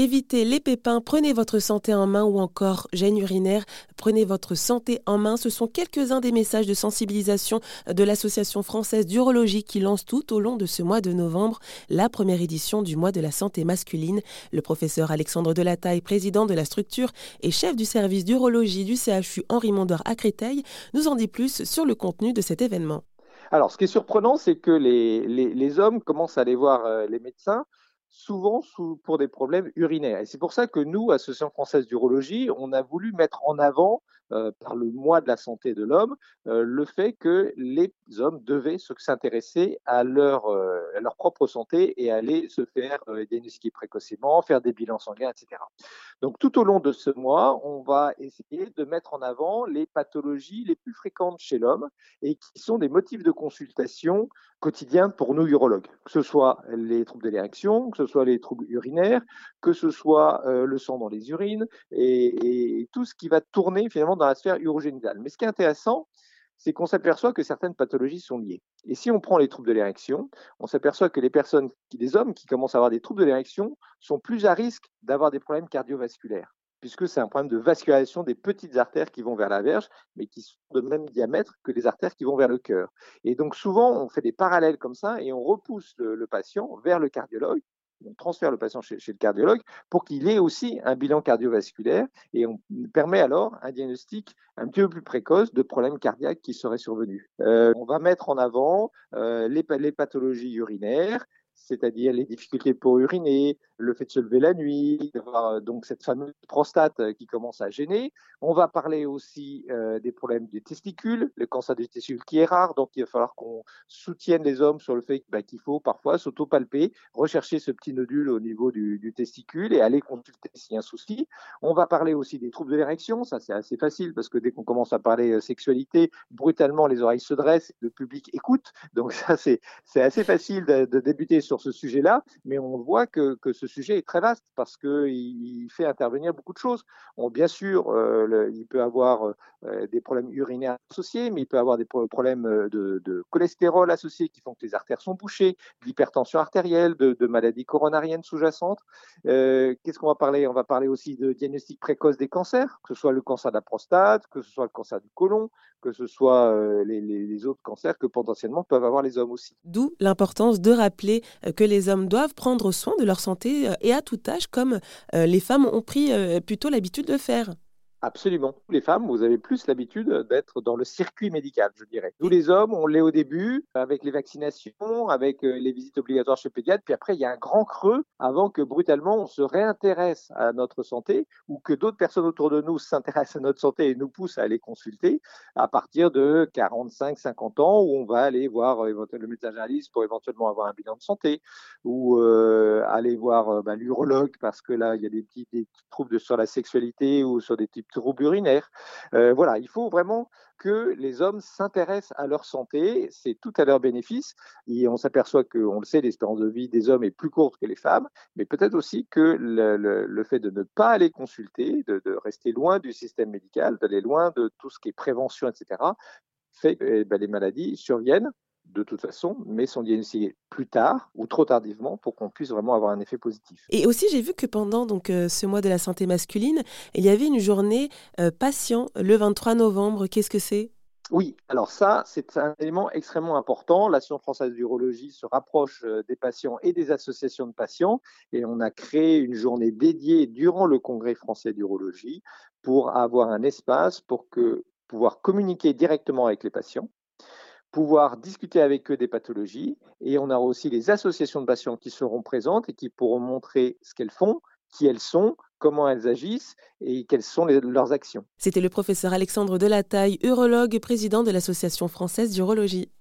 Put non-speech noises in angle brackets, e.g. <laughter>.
Évitez les pépins, prenez votre santé en main ou encore gêne urinaire, prenez votre santé en main. Ce sont quelques-uns des messages de sensibilisation de l'Association française d'urologie qui lance tout au long de ce mois de novembre la première édition du mois de la santé masculine. Le professeur Alexandre Delataille, président de la structure et chef du service d'urologie du CHU Henri Mondor à Créteil, nous en dit plus sur le contenu de cet événement. Alors, ce qui est surprenant, c'est que les, hommes commencent à aller voir euh, les médecins souvent pour des problèmes urinaires. Et c'est pour ça que nous, Association française d'urologie, on a voulu mettre en avant, euh, par le mois de la santé de l'homme, euh, le fait que les hommes devaient s'intéresser à leur, euh, à leur propre santé et aller se faire diagnostiquer précocement, faire des bilans sanguins, etc. Donc tout au long de ce mois, on va essayer de mettre en avant les pathologies les plus fréquentes chez l'homme et qui sont des motifs de consultation quotidiens pour nous urologues, que ce soit les troubles de l'érection, que ce soit les troubles urinaires, que ce soit le sang dans les urines et, et, tout ce qui va tourner finalement dans la sphère urogénitale. Mais ce qui est intéressant, c'est qu'on s'aperçoit que certaines pathologies sont liées. Et si on prend les troubles de l'érection, on s'aperçoit que les personnes, les hommes qui commencent à avoir des troubles de l'érection sont plus à risque d'avoir des problèmes cardiovasculaires, puisque c'est un problème de vascularisation des petites artères qui vont vers la verge, mais qui sont de même diamètre que les artères qui vont vers le cœur. Et donc souvent, on fait des parallèles comme ça et on repousse le patient vers le cardiologue on transfère le patient chez, le cardiologue pour qu'il ait aussi un bilan cardiovasculaire et on permet alors un diagnostic un petit peu plus précoce de problèmes cardiaques qui seraient survenus. Euh, on va mettre en avant euh, les, pathologies urinaires, c'est-à-dire les difficultés pour uriner, le fait de se lever la nuit, euh, donc cette fameuse prostate euh, qui commence à gêner. On va parler aussi euh, des problèmes des testicules, le cancer des testicules qui est rare, donc il va falloir qu'on soutienne les hommes sur le fait bah, qu'il faut parfois s'auto-palper, rechercher ce petit nodule au niveau du, testicule et aller consulter s'il y a un souci. On va parler aussi des troubles de l'érection, ça c'est assez facile parce que dès qu'on commence à parler sexualité, brutalement les oreilles se dressent, le public écoute, donc <laughs> ça c'est assez facile de, débuter ce sujet-là, mais on voit que, que ce sujet est très vaste parce qu'il fait intervenir beaucoup de choses. bien sûr, euh, il peut avoir euh, des problèmes urinaires associés, mais il peut avoir des problèmes euh, de, cholestérol associés qui font que les artères sont bouchées, d'hypertension artérielle, de, maladies coronariennes sous-jacentes. Qu'est-ce qu'on va parler? On va parler aussi de diagnostic précoce des cancers, que ce soit le cancer de la prostate, que ce soit le cancer du côlon, que ce soit les autres cancers que potentiellement peuvent avoir les hommes aussi. D'où l'importance de rappeler que les hommes doivent prendre soin de leur santé euh, et à tout âge, comme euh, les femmes ont pris euh, plutôt l'habitude de faire. Absolument. Les femmes, vous avez plus l'habitude d'être dans le circuit médical, je dirais. Nous, les hommes, on l'est au début, avec les vaccinations, avec euh, les visites obligatoires chez le puis après, il y a un grand creux avant que brutalement on se réintéresse à notre santé ou que d'autres personnes autour de nous s'intéressent à notre santé et nous poussent à aller consulter à partir de 45, 50 ans où on va aller voir euh, le médecin généraliste pour éventuellement avoir un bilan de santé ou euh, aller voir bah, l'urologue parce que là, il y a des petits, des troubles sur la sexualité ou sur des types troubles. Euh, voilà, il faut vraiment que les hommes s'intéressent à leur santé, c'est tout à leur bénéfice. Et on s'aperçoit que, on le sait, l'espérance de vie des hommes est plus courte que les femmes, mais peut-être aussi que le, fait de ne pas aller consulter, de, rester loin du système médical, d'aller loin de tout ce qui est prévention, etc., fait que eh ben, les maladies surviennent de toute façon, mais sont diagnostiqués plus tard ou trop tardivement pour qu'on puisse vraiment avoir un effet positif. Et aussi, j'ai vu que pendant donc, euh, ce mois de la santé masculine, il y avait une journée euh, patient le 23 novembre. Qu'est-ce que c'est? Oui, alors ça, c'est un élément extrêmement important. L'Association française d'urologie se rapproche euh, des patients et des associations de patients et on a créé une journée dédiée durant le Congrès français d'urologie pour avoir un espace pour que pouvoir communiquer directement avec les patients pouvoir discuter avec eux des pathologies. Et on aura aussi les associations de patients qui seront présentes et qui pourront montrer ce qu'elles font, qui elles sont, comment elles agissent et quelles sont leurs actions. C'était le professeur Alexandre Delataille, urologue, président de l'Association française d'urologie.